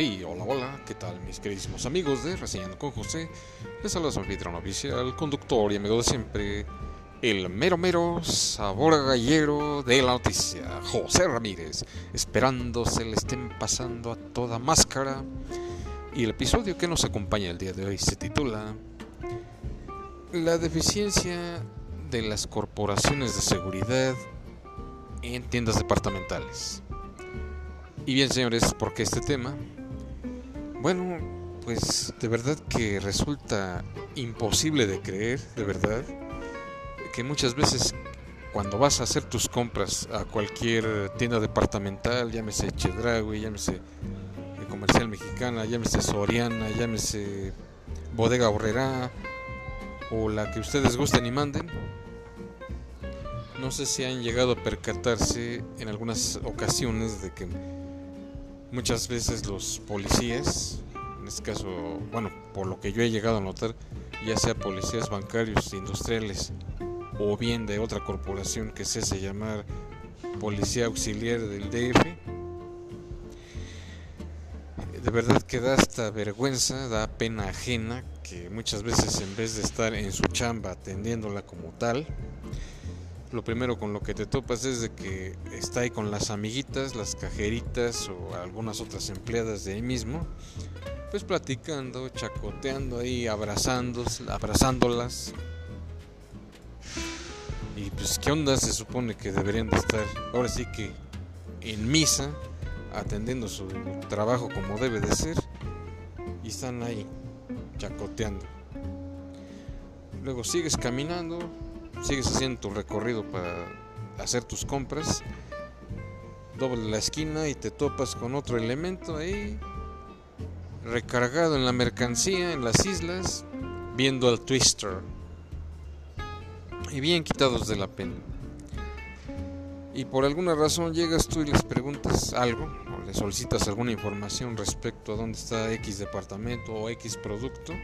Sí, hola, hola, ¿qué tal mis queridísimos amigos de Reseñando con José? Les habla su anfitrión oficial, conductor y amigo de siempre, el mero mero sabor gallero de la noticia, José Ramírez, esperando se le estén pasando a toda máscara. Y el episodio que nos acompaña el día de hoy se titula La deficiencia de las corporaciones de seguridad en tiendas departamentales. Y bien, señores, ¿por qué este tema? Bueno, pues de verdad que resulta imposible de creer, de verdad, que muchas veces cuando vas a hacer tus compras a cualquier tienda departamental, llámese Chedraui, llámese Comercial Mexicana, llámese Soriana, llámese Bodega Horrera o la que ustedes gusten y manden, no sé si han llegado a percatarse en algunas ocasiones de que muchas veces los policías, en este caso, bueno, por lo que yo he llegado a notar, ya sea policías bancarios, industriales o bien de otra corporación que se hace llamar Policía Auxiliar del DF, de verdad que da hasta vergüenza, da pena ajena que muchas veces en vez de estar en su chamba atendiéndola como tal, lo primero con lo que te topas es de que está ahí con las amiguitas, las cajeritas o algunas otras empleadas de ahí mismo, pues platicando, chacoteando ahí, abrazándolas. Y pues qué onda se supone que deberían de estar ahora sí que en misa, atendiendo su trabajo como debe de ser, y están ahí chacoteando. Luego sigues caminando, sigues haciendo tu recorrido para hacer tus compras, doble la esquina y te topas con otro elemento ahí recargado en la mercancía en las islas, viendo al Twister y bien quitados de la pena. Y por alguna razón llegas tú y les preguntas algo, o le solicitas alguna información respecto a dónde está X departamento o X producto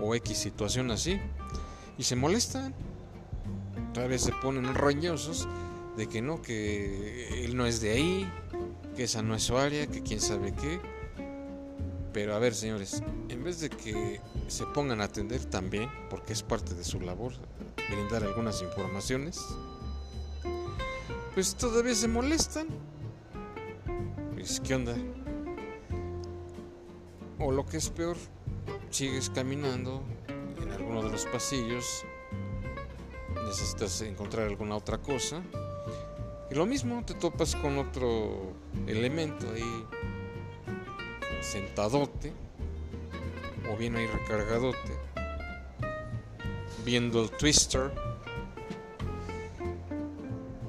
o X situación así, y se molestan Vez se ponen roñosos de que no, que él no es de ahí, que esa no es su área, que quién sabe qué. Pero a ver, señores, en vez de que se pongan a atender también, porque es parte de su labor, brindar algunas informaciones, pues todavía se molestan. Pues, ¿qué onda? O lo que es peor, sigues caminando en alguno de los pasillos necesitas encontrar alguna otra cosa. Y lo mismo, te topas con otro elemento ahí sentadote, o bien ahí recargadote, viendo el twister.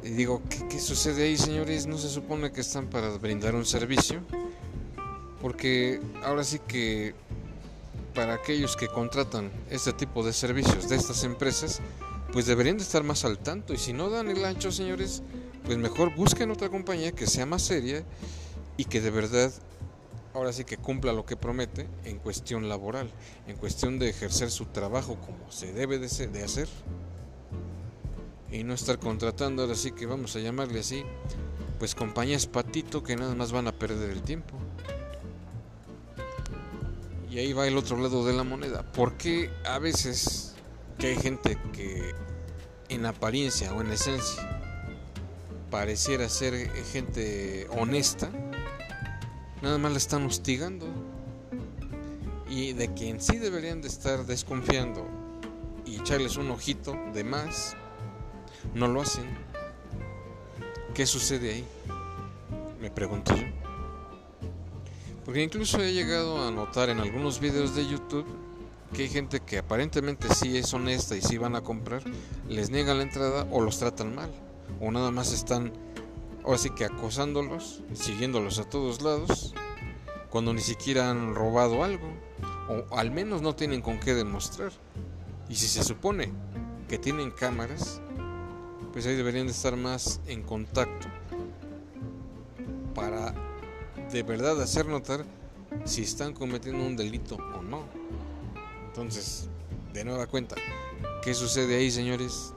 Y digo, ¿qué, ¿qué, sucede ahí, señores? ¿No se supone que están para brindar un servicio? Porque ahora sí que para aquellos que contratan este tipo de servicios de estas empresas, pues deberían de estar más al tanto. Y si no dan el ancho, señores, pues mejor busquen otra compañía que sea más seria y que de verdad ahora sí que cumpla lo que promete en cuestión laboral, en cuestión de ejercer su trabajo como se debe de, hacer. Y no estar contratando, ahora sí que vamos a llamarle así, pues compañías patito que nada más van a perder el tiempo. Y ahí va el otro lado de la moneda. Porque a veces que hay gente que en apariencia o en esencia pareciera ser gente honesta, nada más la están hostigando. Y de que en sí deberían de estar desconfiando y echarles un ojito de más, no lo hacen. ¿Qué sucede ahí? Me pregunto yo. Porque incluso he llegado a notar en algunos videos de YouTube que hay gente que aparentemente sí es honesta y sí van a comprar, les niegan la entrada o los tratan mal, o nada más están, así que acosándolos, siguiéndolos a todos lados, cuando ni siquiera han robado algo, o al menos no tienen con qué demostrar. Y si se supone que tienen cámaras, pues ahí deberían de estar más en contacto para de verdad hacer notar si están cometiendo un delito o no. Entonces, de nueva cuenta, ¿qué sucede ahí, señores?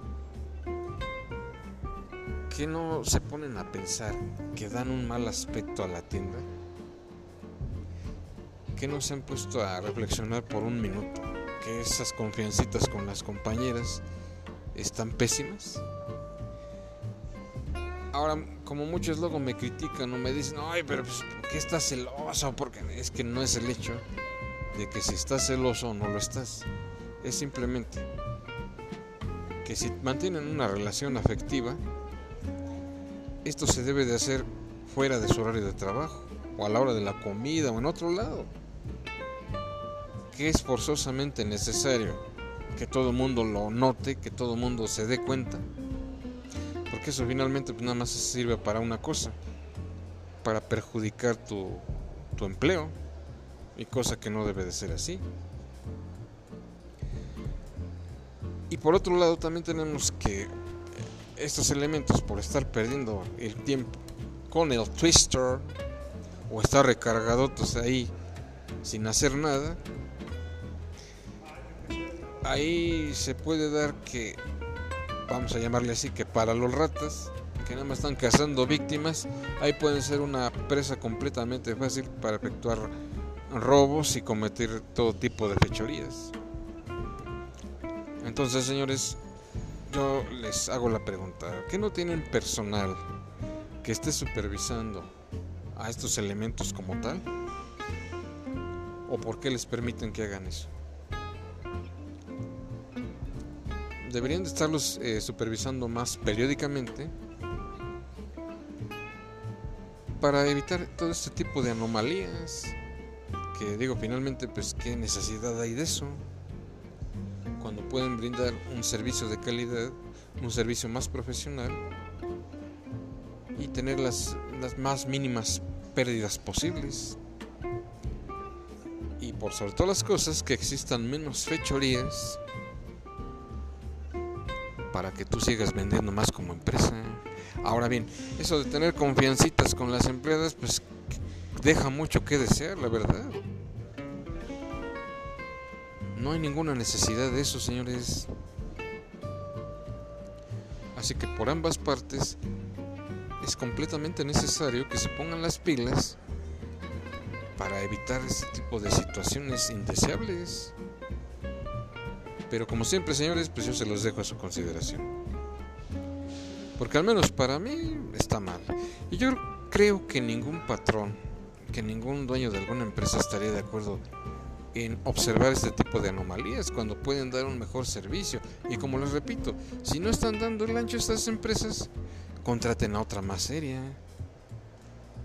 ¿Qué no se ponen a pensar que dan un mal aspecto a la tienda? que no se han puesto a reflexionar por un minuto que esas confiancitas con las compañeras están pésimas? Ahora, como muchos luego me critican o me dicen, ay, pero pues, ¿por qué estás celoso? Porque es que no es el hecho de que si estás celoso o no lo estás. Es simplemente que si mantienen una relación afectiva, esto se debe de hacer fuera de su horario de trabajo, o a la hora de la comida, o en otro lado. Que es forzosamente necesario que todo el mundo lo note, que todo el mundo se dé cuenta porque eso finalmente pues, nada más sirve para una cosa, para perjudicar tu, tu empleo, y cosa que no debe de ser así. Y por otro lado también tenemos que estos elementos, por estar perdiendo el tiempo con el twister o estar recargados ahí sin hacer nada, ahí se puede dar que vamos a llamarle así, que para los ratas, que nada más están cazando víctimas, ahí pueden ser una presa completamente fácil para efectuar robos y cometer todo tipo de fechorías. Entonces, señores, yo les hago la pregunta, ¿qué no tienen personal que esté supervisando a estos elementos como tal? ¿O por qué les permiten que hagan eso? deberían de estarlos eh, supervisando más periódicamente para evitar todo este tipo de anomalías que digo finalmente pues qué necesidad hay de eso cuando pueden brindar un servicio de calidad un servicio más profesional y tener las, las más mínimas pérdidas posibles y por sobre todas las cosas que existan menos fechorías para que tú sigas vendiendo más como empresa. Ahora bien, eso de tener confiancitas con las empleadas, pues deja mucho que desear, la verdad. No hay ninguna necesidad de eso, señores. Así que por ambas partes es completamente necesario que se pongan las pilas para evitar este tipo de situaciones indeseables. Pero como siempre, señores, pues yo se los dejo a su consideración. Porque al menos para mí está mal. Y yo creo que ningún patrón, que ningún dueño de alguna empresa estaría de acuerdo en observar este tipo de anomalías cuando pueden dar un mejor servicio. Y como les repito, si no están dando el ancho a estas empresas, contraten a otra más seria.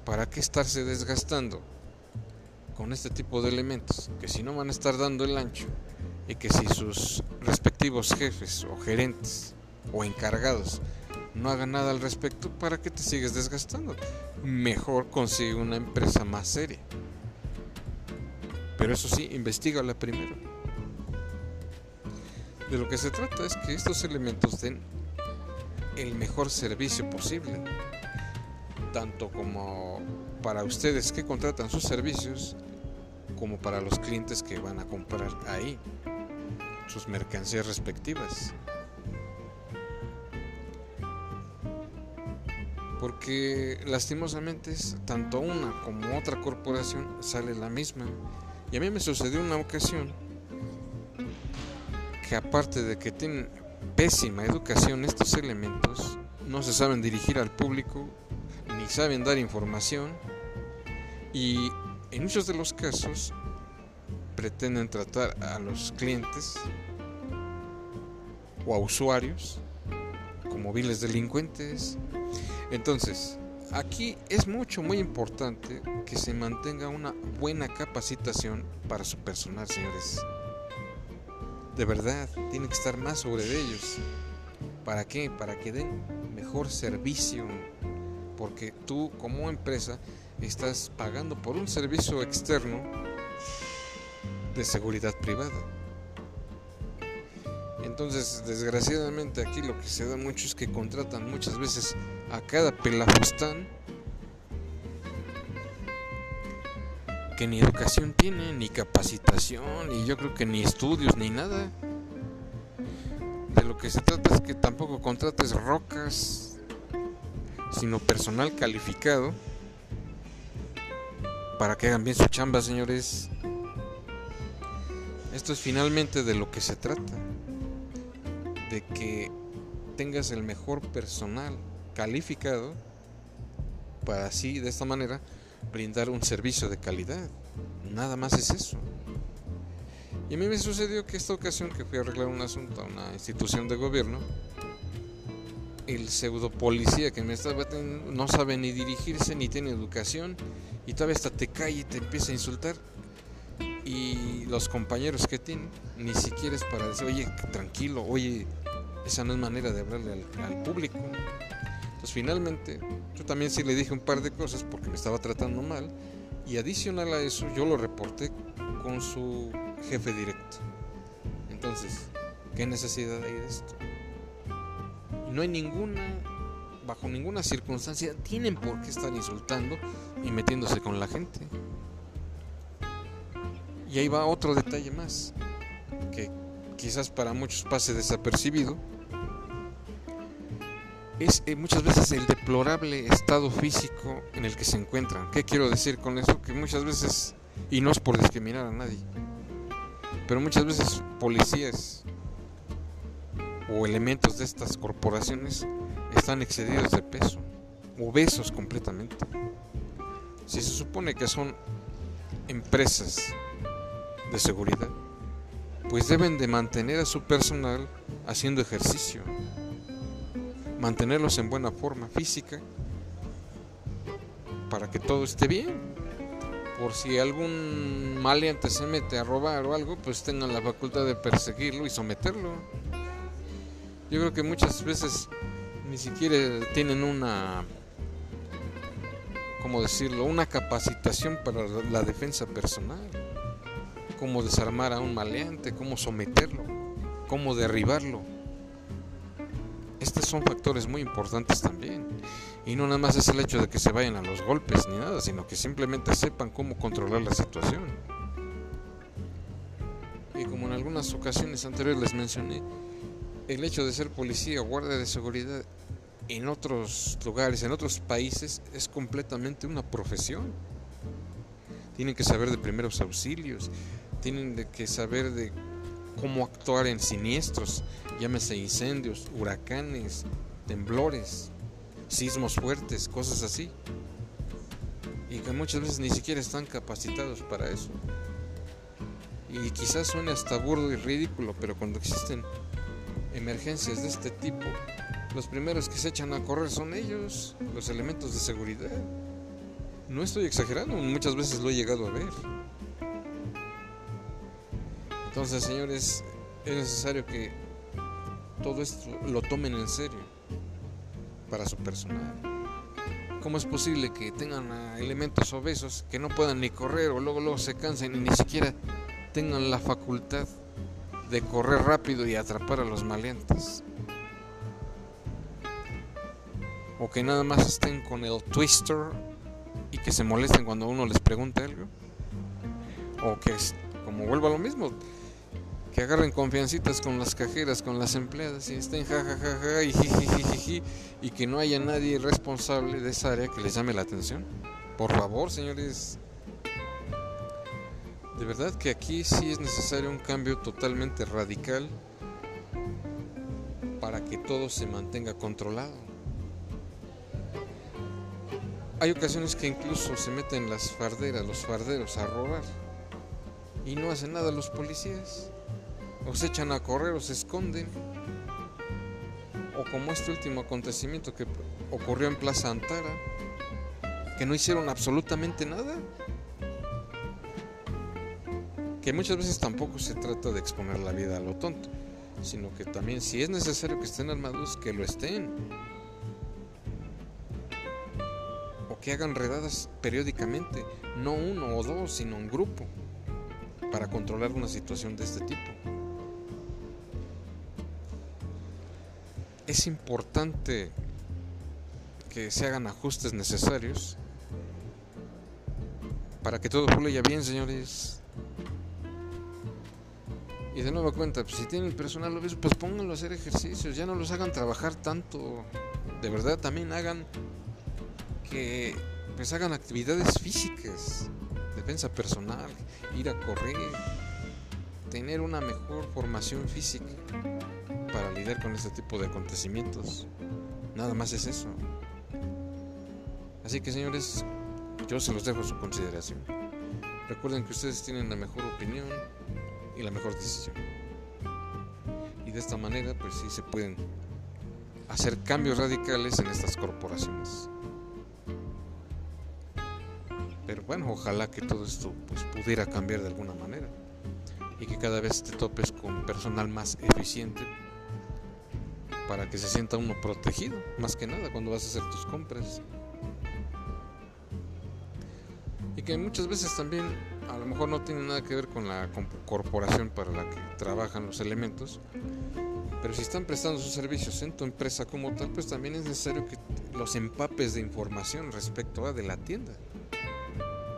¿Para qué estarse desgastando con este tipo de elementos? Que si no van a estar dando el ancho y que si sus respectivos jefes o gerentes o encargados no hagan nada al respecto, ¿para qué te sigues desgastando? Mejor consigue una empresa más seria. Pero eso sí, investigala primero. De lo que se trata es que estos elementos den el mejor servicio posible, tanto como para ustedes que contratan sus servicios, como para los clientes que van a comprar ahí sus mercancías respectivas. Porque lastimosamente tanto una como otra corporación sale la misma. Y a mí me sucedió una ocasión que aparte de que tienen pésima educación estos elementos, no se saben dirigir al público, ni saben dar información y en muchos de los casos pretenden tratar a los clientes o a usuarios como viles delincuentes. Entonces, aquí es mucho, muy importante que se mantenga una buena capacitación para su personal, señores. De verdad, tiene que estar más sobre ellos. ¿Para qué? Para que den mejor servicio. Porque tú como empresa estás pagando por un servicio externo de seguridad privada. Entonces, desgraciadamente aquí lo que se da mucho es que contratan muchas veces a cada pelafustán que ni educación tiene, ni capacitación, y yo creo que ni estudios, ni nada. De lo que se trata es que tampoco contrates rocas, sino personal calificado para que hagan bien su chamba, señores. Esto es finalmente de lo que se trata. De que tengas el mejor personal calificado para así, de esta manera, brindar un servicio de calidad. Nada más es eso. Y a mí me sucedió que esta ocasión que fui a arreglar un asunto a una institución de gobierno, el pseudo policía que me estaba no sabe ni dirigirse ni tiene educación y todavía hasta te cae y te empieza a insultar y los compañeros que tienen ni siquiera es para decir oye tranquilo oye esa no es manera de hablarle al público entonces finalmente yo también sí le dije un par de cosas porque me estaba tratando mal y adicional a eso yo lo reporté con su jefe directo entonces qué necesidad hay de esto no hay ninguna, bajo ninguna circunstancia, tienen por qué estar insultando y metiéndose con la gente. Y ahí va otro detalle más, que quizás para muchos pase desapercibido, es eh, muchas veces el deplorable estado físico en el que se encuentran. ¿Qué quiero decir con eso? Que muchas veces, y no es por discriminar a nadie, pero muchas veces policías o elementos de estas corporaciones están excedidos de peso, obesos completamente. Si se supone que son empresas de seguridad, pues deben de mantener a su personal haciendo ejercicio, mantenerlos en buena forma física para que todo esté bien. Por si algún maleante se mete a robar o algo, pues tengan la facultad de perseguirlo y someterlo. Yo creo que muchas veces ni siquiera tienen una, ¿cómo decirlo?, una capacitación para la defensa personal. Cómo desarmar a un maleante, cómo someterlo, cómo derribarlo. Estos son factores muy importantes también. Y no nada más es el hecho de que se vayan a los golpes ni nada, sino que simplemente sepan cómo controlar la situación. Y como en algunas ocasiones anteriores les mencioné, el hecho de ser policía o guardia de seguridad en otros lugares, en otros países, es completamente una profesión. Tienen que saber de primeros auxilios, tienen que saber de cómo actuar en siniestros, llámese incendios, huracanes, temblores, sismos fuertes, cosas así. Y que muchas veces ni siquiera están capacitados para eso. Y quizás suene hasta burdo y ridículo, pero cuando existen emergencias de este tipo, los primeros que se echan a correr son ellos, los elementos de seguridad. No estoy exagerando, muchas veces lo he llegado a ver. Entonces, señores, es necesario que todo esto lo tomen en serio para su personal. ¿Cómo es posible que tengan elementos obesos que no puedan ni correr o luego, luego se cansen y ni siquiera tengan la facultad de correr rápido y atrapar a los maleantes. O que nada más estén con el twister y que se molesten cuando uno les pregunta algo. O que, como vuelvo a lo mismo, que agarren confiancitas con las cajeras, con las empleadas y estén jajajaja y jijijiji y que no haya nadie responsable de esa área que les llame la atención. Por favor, señores, de verdad que aquí sí es necesario un cambio totalmente radical para que todo se mantenga controlado. Hay ocasiones que incluso se meten las farderas, los farderos a robar y no hacen nada los policías. O se echan a correr o se esconden. O como este último acontecimiento que ocurrió en Plaza Antara, que no hicieron absolutamente nada que muchas veces tampoco se trata de exponer la vida a lo tonto, sino que también si es necesario que estén armados, que lo estén. O que hagan redadas periódicamente, no uno o dos, sino un grupo, para controlar una situación de este tipo. Es importante que se hagan ajustes necesarios para que todo fluya bien, señores. Y de nueva cuenta, pues si tienen personal obeso, pues pónganlo a hacer ejercicios, ya no los hagan trabajar tanto. De verdad, también hagan que pues hagan actividades físicas, defensa personal, ir a correr, tener una mejor formación física para lidiar con este tipo de acontecimientos. Nada más es eso. Así que señores, yo se los dejo a su consideración. Recuerden que ustedes tienen la mejor opinión y la mejor decisión. Y de esta manera, pues sí se pueden hacer cambios radicales en estas corporaciones. Pero bueno, ojalá que todo esto pues, pudiera cambiar de alguna manera y que cada vez te topes con personal más eficiente para que se sienta uno protegido, más que nada cuando vas a hacer tus compras. Y que muchas veces también a lo mejor no tiene nada que ver con la corporación para la que trabajan los elementos, pero si están prestando sus servicios en tu empresa como tal, pues también es necesario que los empapes de información respecto a de la tienda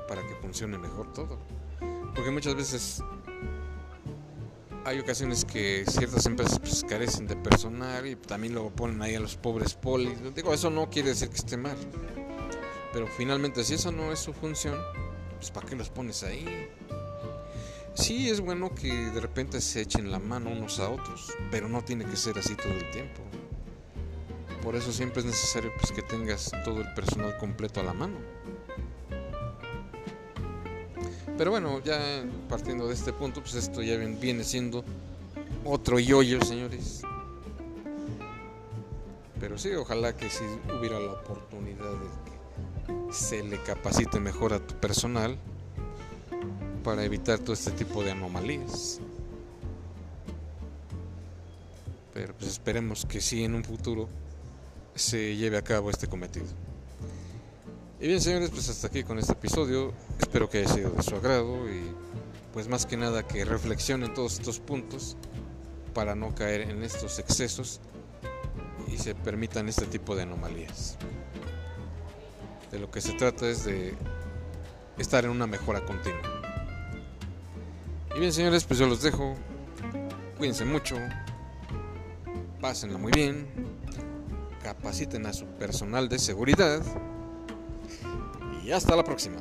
para que funcione mejor todo. Porque muchas veces hay ocasiones que ciertas empresas pues, carecen de personal y también luego ponen ahí a los pobres polis. Digo, eso no quiere decir que esté mal. Pero finalmente, si eso no es su función, pues ¿para qué los pones ahí? Sí, es bueno que de repente se echen la mano unos a otros, pero no tiene que ser así todo el tiempo. Por eso siempre es necesario pues, que tengas todo el personal completo a la mano. Pero bueno, ya partiendo de este punto, pues esto ya viene siendo otro yoyo, señores. Pero sí, ojalá que si hubiera la oportunidad de que se le capacite mejor a tu personal para evitar todo este tipo de anomalías. Pero pues esperemos que sí en un futuro se lleve a cabo este cometido. Y bien señores, pues hasta aquí con este episodio. Espero que haya sido de su agrado y pues más que nada que reflexionen todos estos puntos para no caer en estos excesos y se permitan este tipo de anomalías. De lo que se trata es de estar en una mejora continua. Y bien señores, pues yo los dejo. Cuídense mucho. Pásenla muy bien. Capaciten a su personal de seguridad y hasta la próxima.